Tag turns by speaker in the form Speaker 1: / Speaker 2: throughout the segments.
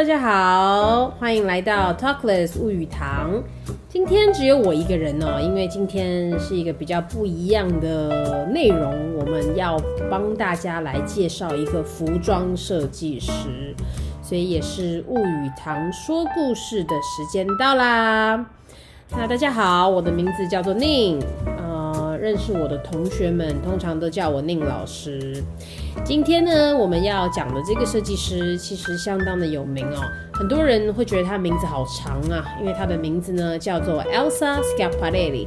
Speaker 1: 大家好，欢迎来到 Talkless 物语堂。今天只有我一个人哦，因为今天是一个比较不一样的内容，我们要帮大家来介绍一个服装设计师，所以也是物语堂说故事的时间到啦。那大家好，我的名字叫做宁。认识我的同学们通常都叫我宁老师。今天呢，我们要讲的这个设计师其实相当的有名哦，很多人会觉得他名字好长啊，因为他的名字呢叫做 Elsa Scaparelli，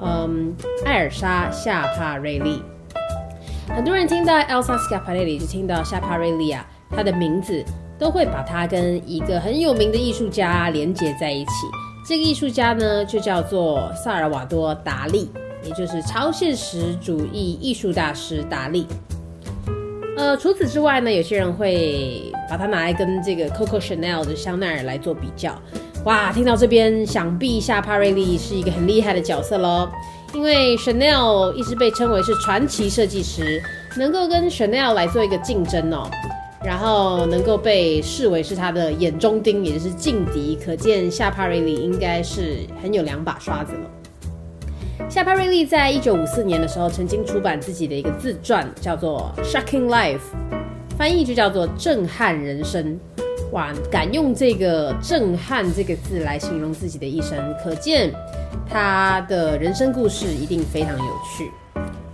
Speaker 1: 嗯，艾尔莎夏帕瑞利。很多人听到 Elsa Scaparelli 就听到夏帕瑞利啊，他的名字都会把他跟一个很有名的艺术家连接在一起。这个艺术家呢就叫做萨尔瓦多·达利。也就是超现实主义艺术大师达利。呃，除此之外呢，有些人会把它拿来跟这个 Coco Chanel 的香奈儿来做比较。哇，听到这边，想必夏帕瑞利是一个很厉害的角色喽。因为 Chanel 一直被称为是传奇设计师，能够跟 Chanel 来做一个竞争哦，然后能够被视为是他的眼中钉，也就是劲敌，可见夏帕瑞利应该是很有两把刷子了。夏帕瑞利在一九五四年的时候，曾经出版自己的一个自传，叫做《Shocking Life》，翻译就叫做《震撼人生》。哇，敢用这个“震撼”这个字来形容自己的一生，可见他的人生故事一定非常有趣。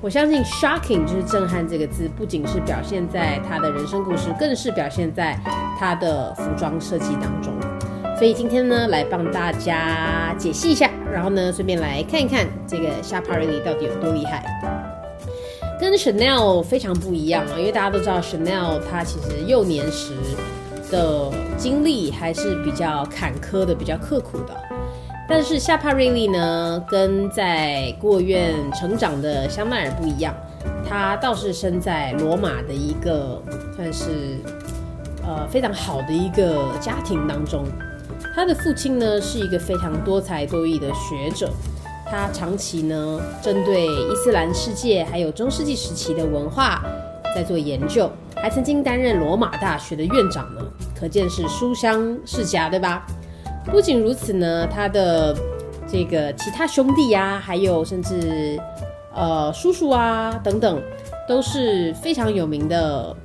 Speaker 1: 我相信 “shocking” 就是“震撼”这个字，不仅是表现在他的人生故事，更是表现在他的服装设计当中。所以今天呢，来帮大家解析一下。然后呢，顺便来看一看这个夏帕瑞丽到底有多厉害，跟 Chanel 非常不一样啊！因为大家都知道 Chanel 他其实幼年时的经历还是比较坎坷的，比较刻苦的。但是夏帕瑞利呢，跟在孤儿院成长的香奈儿不一样，他倒是生在罗马的一个算是呃非常好的一个家庭当中。他的父亲呢是一个非常多才多艺的学者，他长期呢针对伊斯兰世界还有中世纪时期的文化在做研究，还曾经担任罗马大学的院长呢，可见是书香世家，对吧？不仅如此呢，他的这个其他兄弟呀、还有甚至呃叔叔啊等等，都是非常有名的。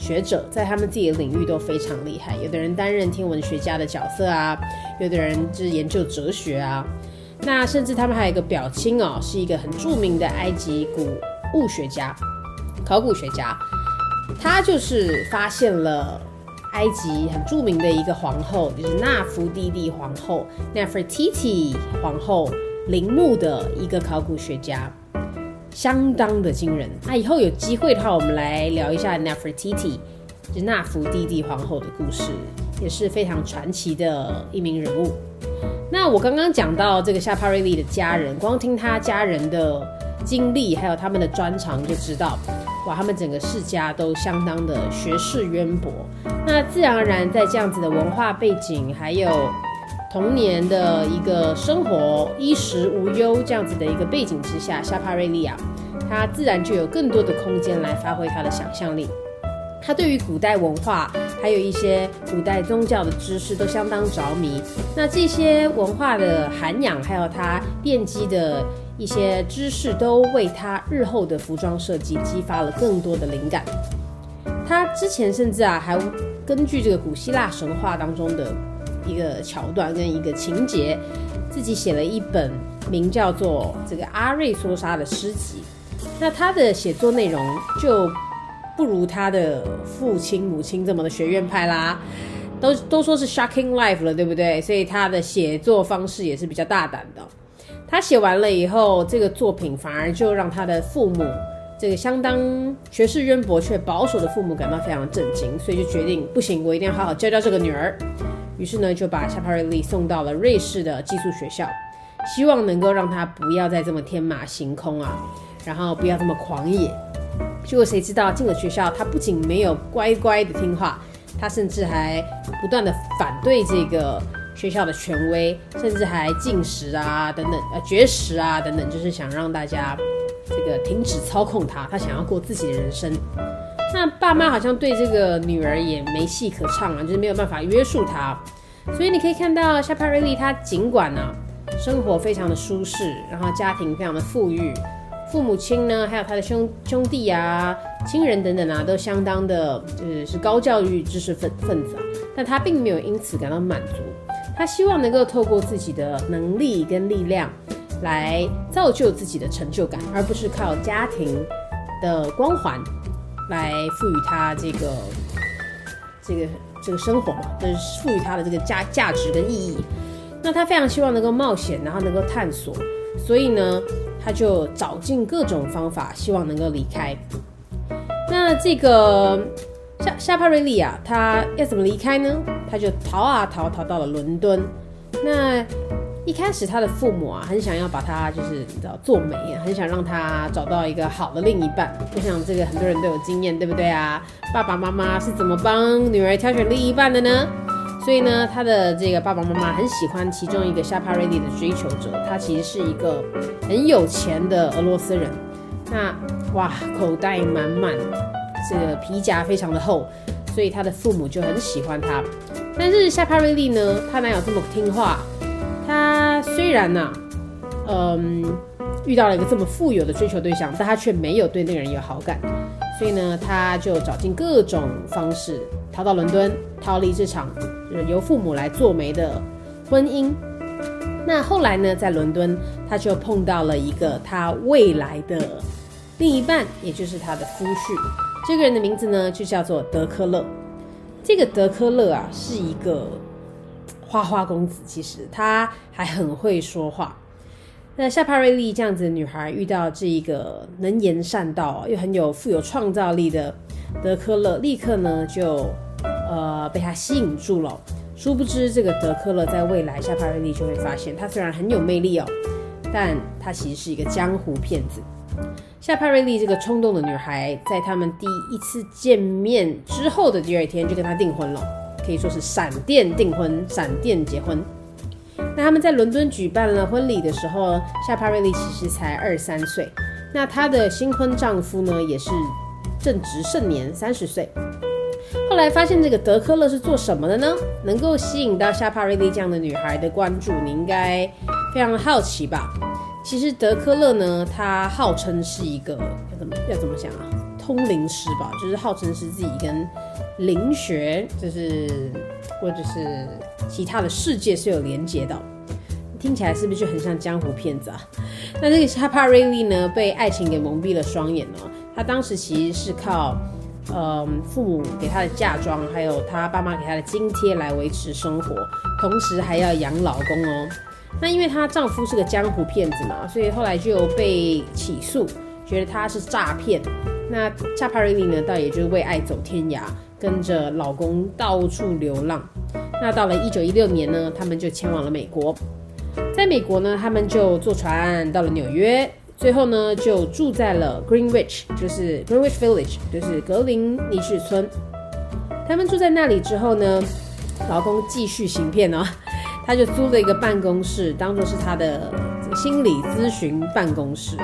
Speaker 1: 学者在他们自己的领域都非常厉害，有的人担任天文学家的角色啊，有的人就是研究哲学啊，那甚至他们还有一个表亲哦，是一个很著名的埃及古物学家、考古学家，他就是发现了埃及很著名的一个皇后，就是纳芙蒂蒂皇后 （Nefertiti 皇后）陵墓的一个考古学家。相当的惊人。那以后有机会的话，我们来聊一下 Nefertiti，就纳芙蒂蒂皇后的故事，也是非常传奇的一名人物。那我刚刚讲到这个夏帕瑞利的家人，光听他家人的经历，还有他们的专长，就知道，哇，他们整个世家都相当的学识渊博。那自然而然，在这样子的文化背景，还有童年的一个生活衣食无忧这样子的一个背景之下，夏帕瑞利啊，他自然就有更多的空间来发挥他的想象力。他对于古代文化还有一些古代宗教的知识都相当着迷。那这些文化的涵养，还有他奠基的一些知识，都为他日后的服装设计激发了更多的灵感。他之前甚至啊，还根据这个古希腊神话当中的。一个桥段跟一个情节，自己写了一本名叫做《这个阿瑞梭莎》的诗集。那他的写作内容就不如他的父亲母亲这么的学院派啦，都都说是 shocking life 了，对不对？所以他的写作方式也是比较大胆的。他写完了以后，这个作品反而就让他的父母，这个相当学识渊博却保守的父母感到非常震惊，所以就决定不行，我一定要好好教教这个女儿。于是呢，就把夏帕瑞利送到了瑞士的寄宿学校，希望能够让他不要再这么天马行空啊，然后不要这么狂野。结果谁知道进了学校，他不仅没有乖乖的听话，他甚至还不断的反对这个学校的权威，甚至还禁食啊等等，呃绝食啊等等，就是想让大家这个停止操控他，他想要过自己的人生。那爸妈好像对这个女儿也没戏可唱啊，就是没有办法约束她。所以你可以看到夏帕瑞丽，她尽管呢、啊、生活非常的舒适，然后家庭非常的富裕，父母亲呢还有他的兄兄弟啊、亲人等等啊，都相当的，就是是高教育知识分分子啊。但他并没有因此感到满足，他希望能够透过自己的能力跟力量来造就自己的成就感，而不是靠家庭的光环来赋予他这个这个。这个生活嘛，就是赋予他的这个价价值跟意义。那他非常希望能够冒险，然后能够探索，所以呢，他就找尽各种方法，希望能够离开。那这个夏夏帕瑞利啊，他要怎么离开呢？他就逃啊逃，逃到了伦敦。那一开始，他的父母啊，很想要把他就是你知道做媒，很想让他找到一个好的另一半。我想这个很多人都有经验，对不对啊？爸爸妈妈是怎么帮女儿挑选另一半的呢？所以呢，他的这个爸爸妈妈很喜欢其中一个夏帕瑞莉的追求者，他其实是一个很有钱的俄罗斯人。那哇，口袋满满，这个皮夹非常的厚，所以他的父母就很喜欢他。但是夏帕瑞莉呢，他哪有这么听话？他虽然呢、嗯，遇到了一个这么富有的追求对象，但他却没有对那个人有好感，所以呢，他就找尽各种方式逃到伦敦，逃离这场由父母来做媒的婚姻。那后来呢，在伦敦，他就碰到了一个他未来的另一半，也就是他的夫婿。这个人的名字呢，就叫做德科勒。这个德科勒啊，是一个。花花公子，其实他还很会说话。那夏帕瑞莉这样子的女孩遇到这一个能言善道又很有富有创造力的德科勒，立刻呢就呃被他吸引住了。殊不知，这个德科勒在未来，夏帕瑞莉就会发现，他虽然很有魅力哦，但他其实是一个江湖骗子。夏帕瑞莉这个冲动的女孩，在他们第一次见面之后的第二天就跟他订婚了。可以说是闪电订婚，闪电结婚。那他们在伦敦举办了婚礼的时候，夏帕瑞丽其实才二三岁。那她的新婚丈夫呢，也是正值盛年，三十岁。后来发现这个德科勒是做什么的呢？能够吸引到夏帕瑞丽这样的女孩的关注，你应该非常好奇吧？其实德科勒呢，他号称是一个要怎么要怎么讲啊？通灵师吧，就是号称是自己跟灵学，就是或者是其他的世界是有连接的。听起来是不是就很像江湖骗子啊？那这个夏帕瑞莉呢，被爱情给蒙蔽了双眼呢。她当时其实是靠，嗯，父母给她的嫁妆，还有她爸妈给她的津贴来维持生活，同时还要养老公哦。那因为她丈夫是个江湖骗子嘛，所以后来就被起诉，觉得他是诈骗。那夏帕瑞莉呢，倒也就是为爱走天涯，跟着老公到处流浪。那到了一九一六年呢，他们就前往了美国。在美国呢，他们就坐船到了纽约，最后呢就住在了 Greenwich，就是 Greenwich Village，就是格林尼治村。他们住在那里之后呢，老公继续行骗哦，他就租了一个办公室，当做是他的心理咨询办公室。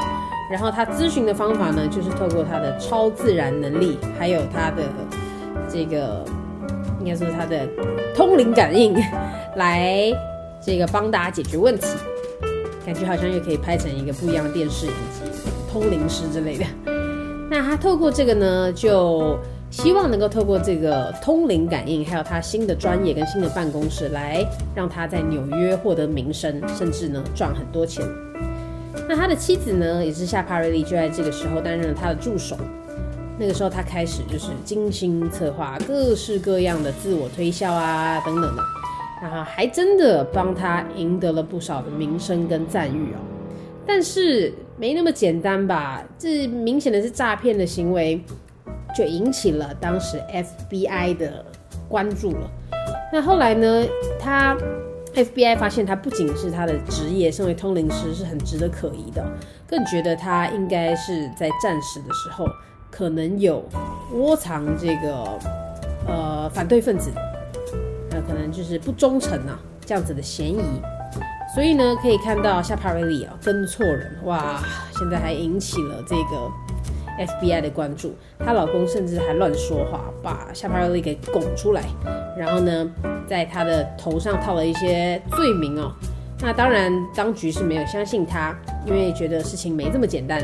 Speaker 1: 然后他咨询的方法呢，就是透过他的超自然能力，还有他的这个应该说是他的通灵感应，来这个帮大家解决问题。感觉好像又可以拍成一个不一样的电视以及，通灵师之类的。那他透过这个呢，就希望能够透过这个通灵感应，还有他新的专业跟新的办公室，来让他在纽约获得名声，甚至呢赚很多钱。那他的妻子呢，也是夏帕瑞莉，就在这个时候担任了他的助手。那个时候，他开始就是精心策划各式各样的自我推销啊，等等的，然后还真的帮他赢得了不少的名声跟赞誉哦。但是没那么简单吧？这明显的是诈骗的行为，就引起了当时 FBI 的关注了。那后来呢，他。FBI 发现他不仅是他的职业，身为通灵师是很值得可疑的，更觉得他应该是在战时的时候可能有窝藏这个呃反对分子，那可能就是不忠诚啊这样子的嫌疑。所以呢，可以看到夏帕瑞莉啊跟错人哇，现在还引起了这个 FBI 的关注。她老公甚至还乱说话，把夏帕瑞莉给拱出来，然后呢，在她的头上套了一些罪名哦。那当然，当局是没有相信她，因为觉得事情没这么简单。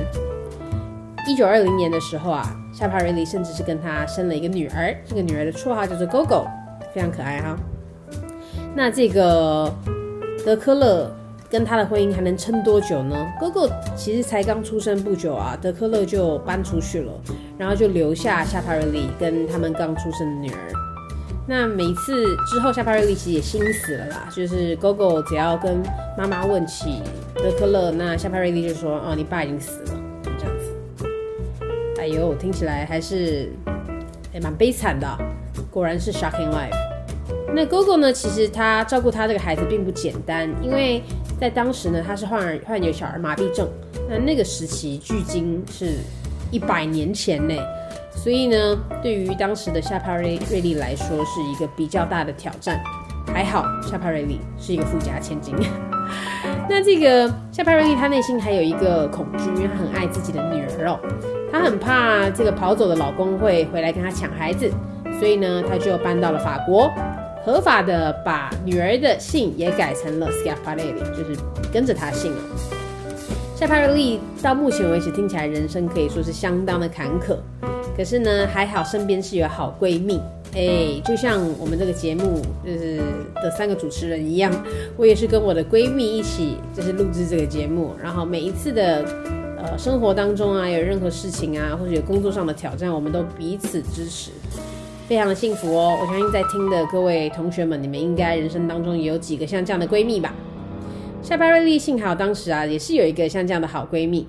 Speaker 1: 一九二零年的时候啊，夏帕瑞莉甚至是跟他生了一个女儿，这个女儿的绰号叫做 Gogo，非常可爱哈。那这个德科勒。跟他的婚姻还能撑多久呢？Gogo 其实才刚出生不久啊，德科勒就搬出去了，然后就留下夏帕瑞莉跟他们刚出生的女儿。那每次之后，夏帕瑞莉其实也心死了啦，就是 Gogo 只要跟妈妈问起德科勒，那夏帕瑞丽就说：“哦，你爸已经死了。”哎呦，听起来还是哎蛮悲惨的，果然是 shocking life。那 Gogo 呢，其实他照顾他这个孩子并不简单，因为。在当时呢，他是患患有小儿麻痹症。那那个时期，距今是一百年前呢，所以呢，对于当时的夏帕瑞瑞丽来说，是一个比较大的挑战。还好，夏帕瑞丽是一个富家千金。那这个夏帕瑞莉，她内心还有一个恐惧，因为她很爱自己的女儿哦，她很怕这个跑走的老公会回来跟她抢孩子，所以呢，她就搬到了法国。合法的把女儿的姓也改成了 Schiaparelli，就是跟着她姓哦。夏帕瑞莉到目前为止听起来人生可以说是相当的坎坷，可是呢还好身边是有好闺蜜，哎，就像我们这个节目就是的三个主持人一样，我也是跟我的闺蜜一起就是录制这个节目，然后每一次的呃生活当中啊有任何事情啊或者有工作上的挑战，我们都彼此支持。非常的幸福哦！我相信在听的各位同学们，你们应该人生当中也有几个像这样的闺蜜吧？夏帕瑞丽幸好当时啊，也是有一个像这样的好闺蜜。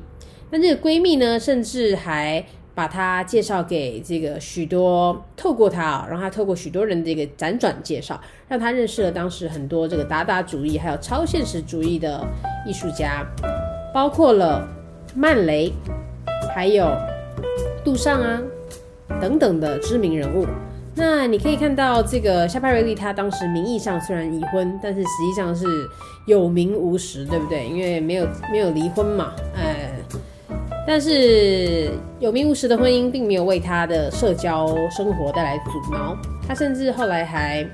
Speaker 1: 那这个闺蜜呢，甚至还把他介绍给这个许多，透过他啊，让他透过许多人的这个辗转介绍，让他认识了当时很多这个达达主义还有超现实主义的艺术家，包括了曼雷，还有杜尚啊等等的知名人物。那你可以看到，这个夏帕瑞利他当时名义上虽然已婚，但是实际上是有名无实，对不对？因为没有没有离婚嘛，哎，但是有名无实的婚姻并没有为她的社交生活带来阻挠，她甚至后来还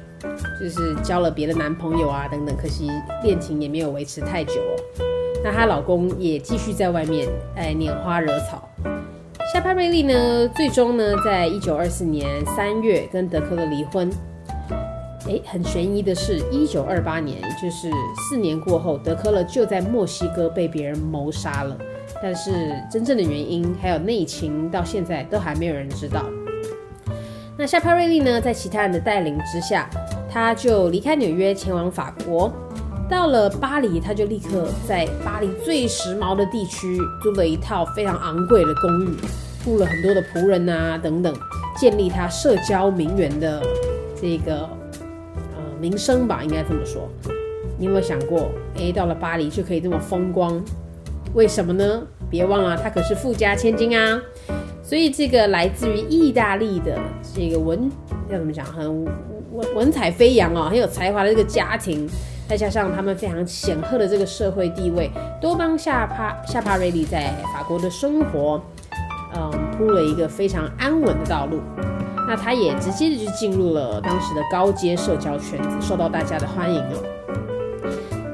Speaker 1: 就是交了别的男朋友啊等等，可惜恋情也没有维持太久哦。那她老公也继续在外面哎拈花惹草。夏帕瑞莉呢，最终呢，在一九二四年三月跟德科勒离婚。诶，很悬疑的是，一九二八年，也就是四年过后，德科勒就在墨西哥被别人谋杀了。但是真正的原因还有内情，到现在都还没有人知道。那夏帕瑞莉呢，在其他人的带领之下，他就离开纽约，前往法国。到了巴黎，他就立刻在巴黎最时髦的地区租了一套非常昂贵的公寓，雇了很多的仆人啊等等，建立他社交名媛的这个呃名声吧，应该这么说。你有没有想过，诶，到了巴黎就可以这么风光？为什么呢？别忘了，他可是富家千金啊。所以这个来自于意大利的这个文要怎么讲，很文文采飞扬哦，很有才华的这个家庭。再加上他们非常显赫的这个社会地位，都帮夏帕夏帕瑞莉在法国的生活，嗯，铺了一个非常安稳的道路。那他也直接的就进入了当时的高阶社交圈子，受到大家的欢迎哦。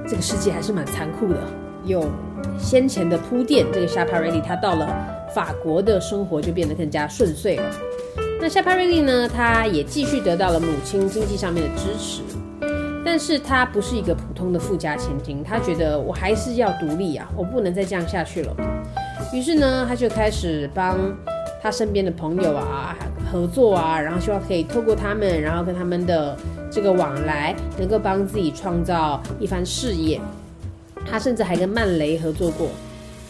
Speaker 1: 这个世界还是蛮残酷的，有先前的铺垫，这个夏帕瑞莉他到了法国的生活就变得更加顺遂了。那夏帕瑞莉呢，他也继续得到了母亲经济上面的支持。但是她不是一个普通的富家千金，她觉得我还是要独立啊，我不能再这样下去了。于是呢，她就开始帮她身边的朋友啊合作啊，然后希望可以透过他们，然后跟他们的这个往来，能够帮自己创造一番事业。他甚至还跟曼雷合作过，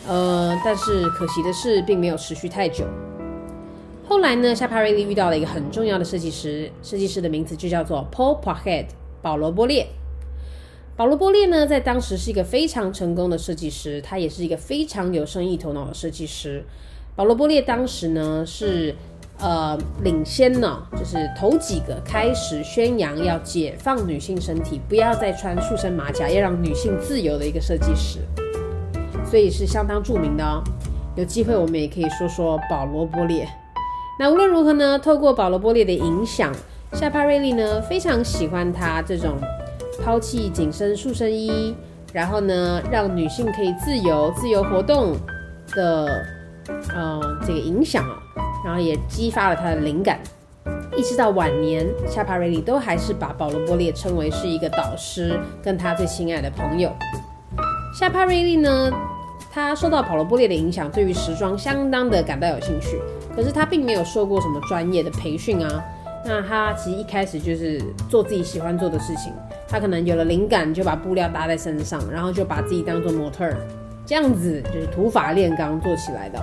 Speaker 1: 呃，但是可惜的是，并没有持续太久。后来呢，夏帕瑞莉遇到了一个很重要的设计师，设计师的名字就叫做 Paul Poiret。保罗·波列，保罗·波列呢，在当时是一个非常成功的设计师，他也是一个非常有生意头脑的设计师。保罗·波列当时呢是呃领先呢，就是头几个开始宣扬要解放女性身体，不要再穿束身马甲，要让女性自由的一个设计师，所以是相当著名的哦。有机会我们也可以说说保罗波列。那无论如何呢，透过保罗波列的影响，夏帕瑞丽呢非常喜欢他这种抛弃紧身束身衣，然后呢让女性可以自由自由活动的呃这个影响啊，然后也激发了他的灵感。一直到晚年，夏帕瑞莉都还是把保罗波列称为是一个导师，跟他最亲爱的朋友。夏帕瑞莉呢，他受到保罗波列的影响，对于时装相当的感到有兴趣。可是他并没有受过什么专业的培训啊。那他其实一开始就是做自己喜欢做的事情。他可能有了灵感，就把布料搭在身上，然后就把自己当做模特儿，这样子就是土法炼钢做起来的。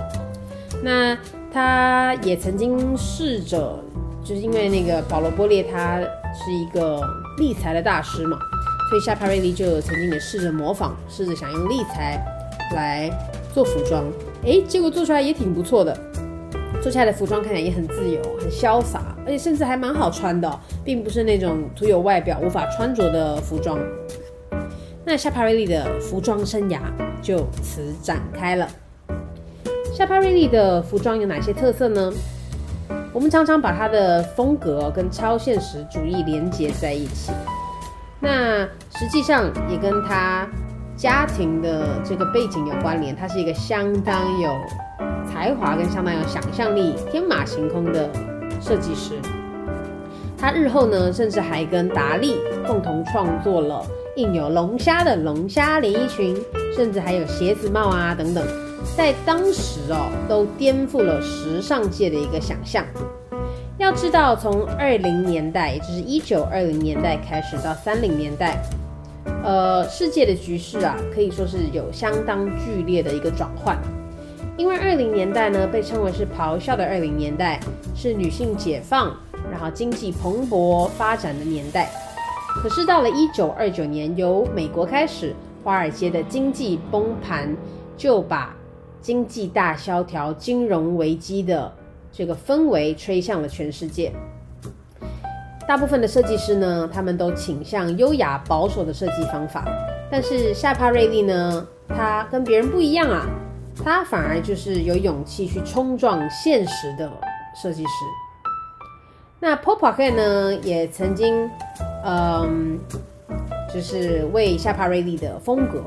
Speaker 1: 那他也曾经试着。就是因为那个保罗波列他是一个立裁的大师嘛，所以夏帕瑞莉就曾经也试着模仿，试着想用立裁来做服装，诶，结果做出来也挺不错的，做出来的服装看起来也很自由、很潇洒，而且甚至还蛮好穿的，并不是那种徒有外表无法穿着的服装。那夏帕瑞莉的服装生涯就此展开了。夏帕瑞莉的服装有哪些特色呢？我们常常把他的风格跟超现实主义连接在一起，那实际上也跟他家庭的这个背景有关联。他是一个相当有才华跟相当有想象力、天马行空的设计师。他日后呢，甚至还跟达利共同创作了印有龙虾的龙虾连衣裙，甚至还有鞋子帽啊等等。在当时哦，都颠覆了时尚界的一个想象。要知道，从二零年代，也就是一九二零年代开始到三零年代，呃，世界的局势啊，可以说是有相当剧烈的一个转换。因为二零年代呢，被称为是咆哮的二零年代，是女性解放，然后经济蓬勃发展的年代。可是到了一九二九年，由美国开始，华尔街的经济崩盘，就把经济大萧条、金融危机的这个氛围吹向了全世界。大部分的设计师呢，他们都倾向优雅保守的设计方法，但是夏帕瑞利呢，他跟别人不一样啊，他反而就是有勇气去冲撞现实的设计师。那 Paul Poiret 呢，也曾经，嗯，就是为夏帕瑞利的风格。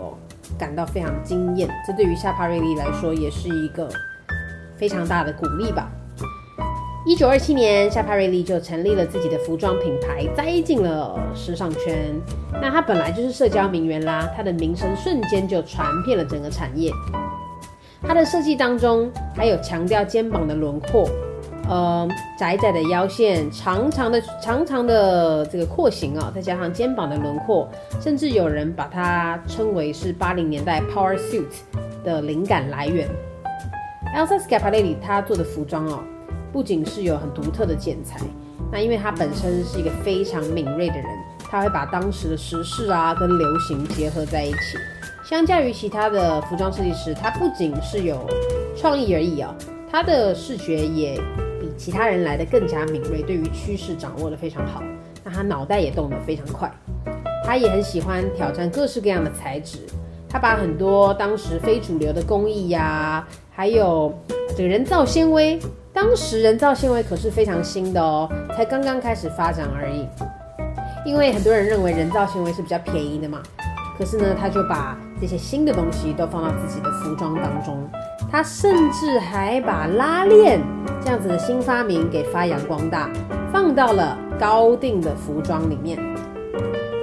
Speaker 1: 感到非常惊艳，这对于夏帕瑞丽来说也是一个非常大的鼓励吧。一九二七年，夏帕瑞丽就成立了自己的服装品牌，栽进了时尚圈。那他本来就是社交名媛啦，他的名声瞬间就传遍了整个产业。他的设计当中还有强调肩膀的轮廓。呃，窄窄的腰线，长长的长长的这个廓形啊，再加上肩膀的轮廓，甚至有人把它称为是八零年代 power suit 的灵感来源。Elsa Schiaparelli 他做的服装哦，不仅是有很独特的剪裁，那因为他本身是一个非常敏锐的人，他会把当时的时事啊跟流行结合在一起。相较于其他的服装设计师，他不仅是有创意而已啊，他的视觉也。其他人来的更加敏锐，对于趋势掌握得非常好。那他脑袋也动得非常快，他也很喜欢挑战各式各样的材质。他把很多当时非主流的工艺呀、还有这个人造纤维，当时人造纤维可是非常新的哦，才刚刚开始发展而已。因为很多人认为人造纤维是比较便宜的嘛，可是呢，他就把这些新的东西都放到自己的服装当中。他甚至还把拉链这样子的新发明给发扬光大，放到了高定的服装里面。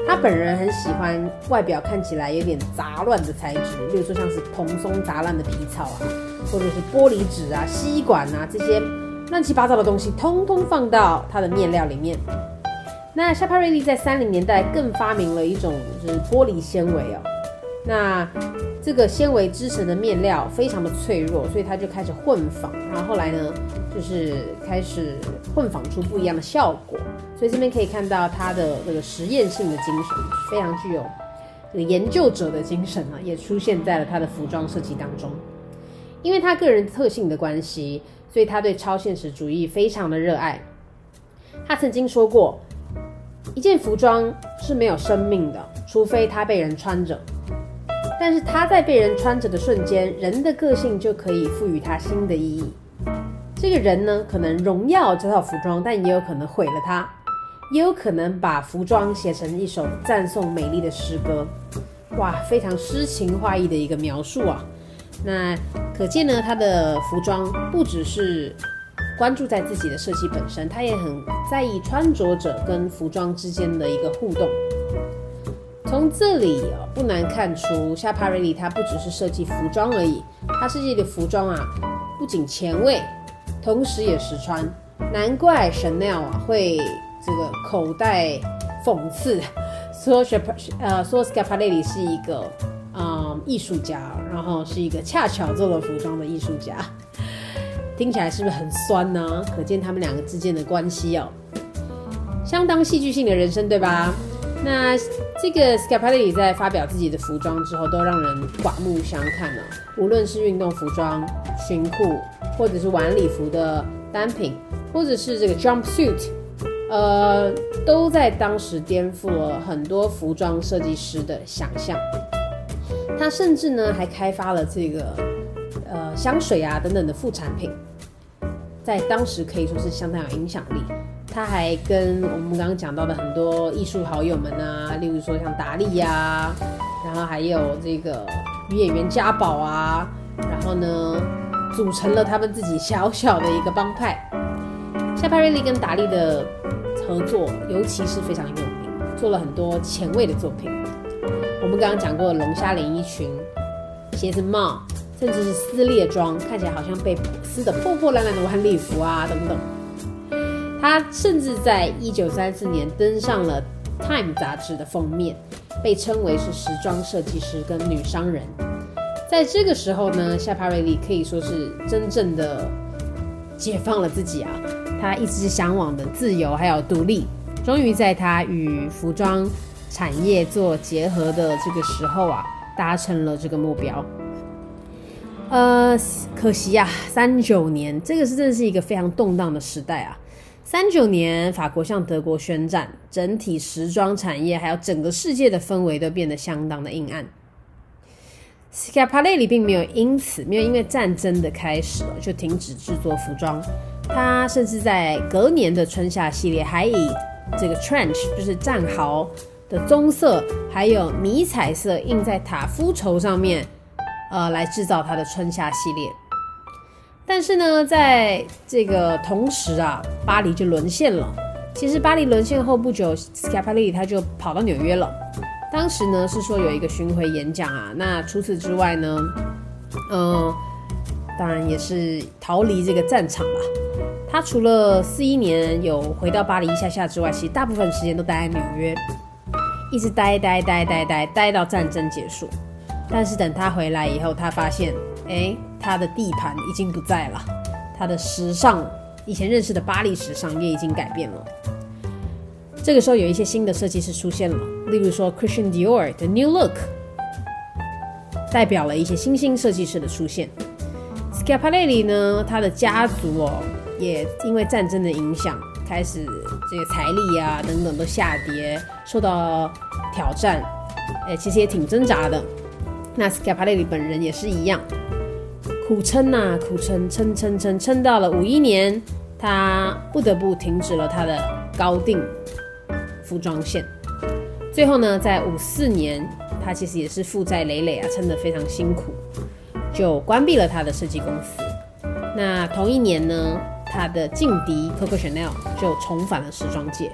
Speaker 1: 他本人很喜欢外表看起来有点杂乱的材质，例如说像是蓬松杂乱的皮草啊，或者是玻璃纸啊、吸管啊这些乱七八糟的东西，通通放到他的面料里面。那夏帕瑞莉在三零年代更发明了一种就是玻璃纤维哦，那。这个纤维织成的面料非常的脆弱，所以他就开始混纺，然后后来呢，就是开始混纺出不一样的效果。所以这边可以看到他的这个实验性的精神，非常具有这个研究者的精神啊，也出现在了他的服装设计当中。因为他个人特性的关系，所以他对超现实主义非常的热爱。他曾经说过，一件服装是没有生命的，除非它被人穿着。但是它在被人穿着的瞬间，人的个性就可以赋予它新的意义。这个人呢，可能荣耀这套服装，但也有可能毁了它，也有可能把服装写成一首赞颂美丽的诗歌。哇，非常诗情画意的一个描述啊！那可见呢，他的服装不只是关注在自己的设计本身，他也很在意穿着者跟服装之间的一个互动。从这里啊，不难看出，夏帕瑞里他不只是设计服装而已，他设计的服装啊，不仅前卫，同时也实穿。难怪 Chanel 啊会这个口袋讽刺说，说呃说 Schiaparelli 是一个嗯艺术家，然后是一个恰巧做了服装的艺术家。听起来是不是很酸呢？可见他们两个之间的关系哦，相当戏剧性的人生，对吧？那这个 Scapelli 在发表自己的服装之后，都让人刮目相看了。无论是运动服装、裙裤，或者是晚礼服的单品，或者是这个 jumpsuit，呃，都在当时颠覆了很多服装设计师的想象。他甚至呢，还开发了这个呃香水啊等等的副产品，在当时可以说是相当有影响力。他还跟我们刚刚讲到的很多艺术好友们啊，例如说像达利呀、啊，然后还有这个女演员嘉宝啊，然后呢，组成了他们自己小小的一个帮派。夏帕瑞丽跟达利的合作，尤其是非常有名，做了很多前卫的作品。我们刚刚讲过的龙虾连衣裙、鞋子帽，甚至是撕裂装，看起来好像被撕得破破烂烂的晚礼服啊，等等。他甚至在一九三四年登上了《Time》杂志的封面，被称为是时装设计师跟女商人。在这个时候呢，夏帕瑞利可以说是真正的解放了自己啊！他一直向往的自由还有独立，终于在他与服装产业做结合的这个时候啊，达成了这个目标。呃，可惜呀，三九年，这个是真的是一个非常动荡的时代啊。三九年，法国向德国宣战，整体时装产业还有整个世界的氛围都变得相当的阴暗。Schiaparelli 并没有因此没有因为战争的开始就停止制作服装，他甚至在隔年的春夏系列还以这个 trench 就是战壕的棕色还有迷彩色印在塔夫绸上面，呃，来制造他的春夏系列。但是呢，在这个同时啊，巴黎就沦陷了。其实巴黎沦陷后不久，Scapelli 他就跑到纽约了。当时呢是说有一个巡回演讲啊。那除此之外呢，嗯、当然也是逃离这个战场吧。他除了四一年有回到巴黎一下下之外，其实大部分时间都待在纽约，一直待待待待待待到战争结束。但是等他回来以后，他发现，哎。他的地盘已经不在了，他的时尚，以前认识的巴黎时尚也已经改变了。这个时候有一些新的设计师出现了，例如说 Christian Dior 的 New Look，代表了一些新兴设计师的出现。Scaparelli 呢，他的家族哦，也因为战争的影响，开始这个财力啊等等都下跌，受到挑战，哎，其实也挺挣扎的。那 Scaparelli 本人也是一样。苦撑呐、苦撑，撑撑撑，撑到了五一年，他不得不停止了他的高定服装线。最后呢，在五四年，他其实也是负债累累啊，撑得非常辛苦，就关闭了他的设计公司。那同一年呢，他的劲敌 Coco Chanel 就重返了时装界。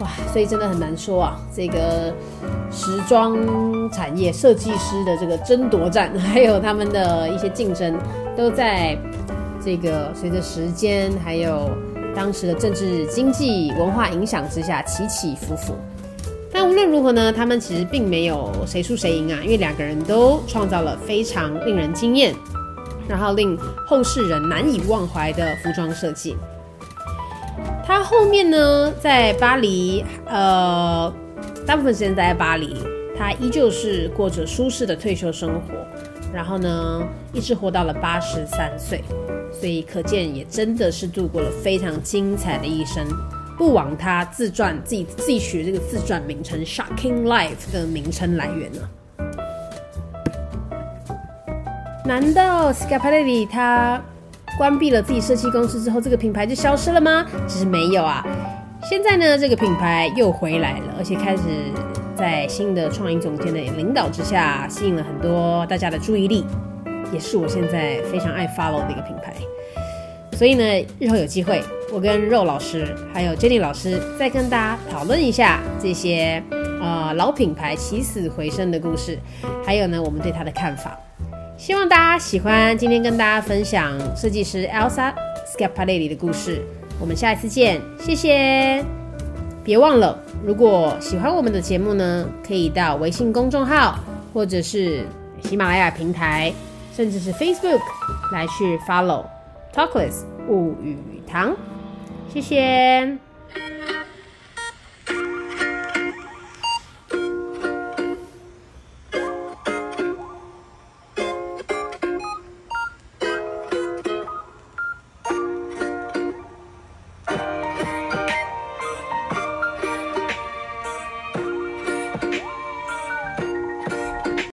Speaker 1: 哇，所以真的很难说啊，这个时装产业设计师的这个争夺战，还有他们的一些竞争，都在这个随着时间还有当时的政治、经济、文化影响之下起起伏伏。但无论如何呢，他们其实并没有谁输谁赢啊，因为两个人都创造了非常令人惊艳，然后令后世人难以忘怀的服装设计。他后面呢，在巴黎，呃，大部分时间待在巴黎，他依旧是过着舒适的退休生活，然后呢，一直活到了八十三岁，所以可见也真的是度过了非常精彩的一生，不枉他自传自己自己取这个自传名称《Shocking Life》的名称来源呢。难道 Scarpelli 他关闭了自己设计公司之后，这个品牌就消失了吗？其实没有啊。现在呢，这个品牌又回来了，而且开始在新的创意总监的领导之下，吸引了很多大家的注意力，也是我现在非常爱 follow 的一个品牌。所以呢，日后有机会，我跟肉老师还有 Jenny 老师再跟大家讨论一下这些呃老品牌起死回生的故事，还有呢，我们对它的看法。希望大家喜欢今天跟大家分享设计师 Elsa Schiaparelli 的故事。我们下一次见，谢谢。别忘了，如果喜欢我们的节目呢，可以到微信公众号或者是喜马拉雅平台，甚至是 Facebook 来去 follow。Talkless 物语堂，谢谢。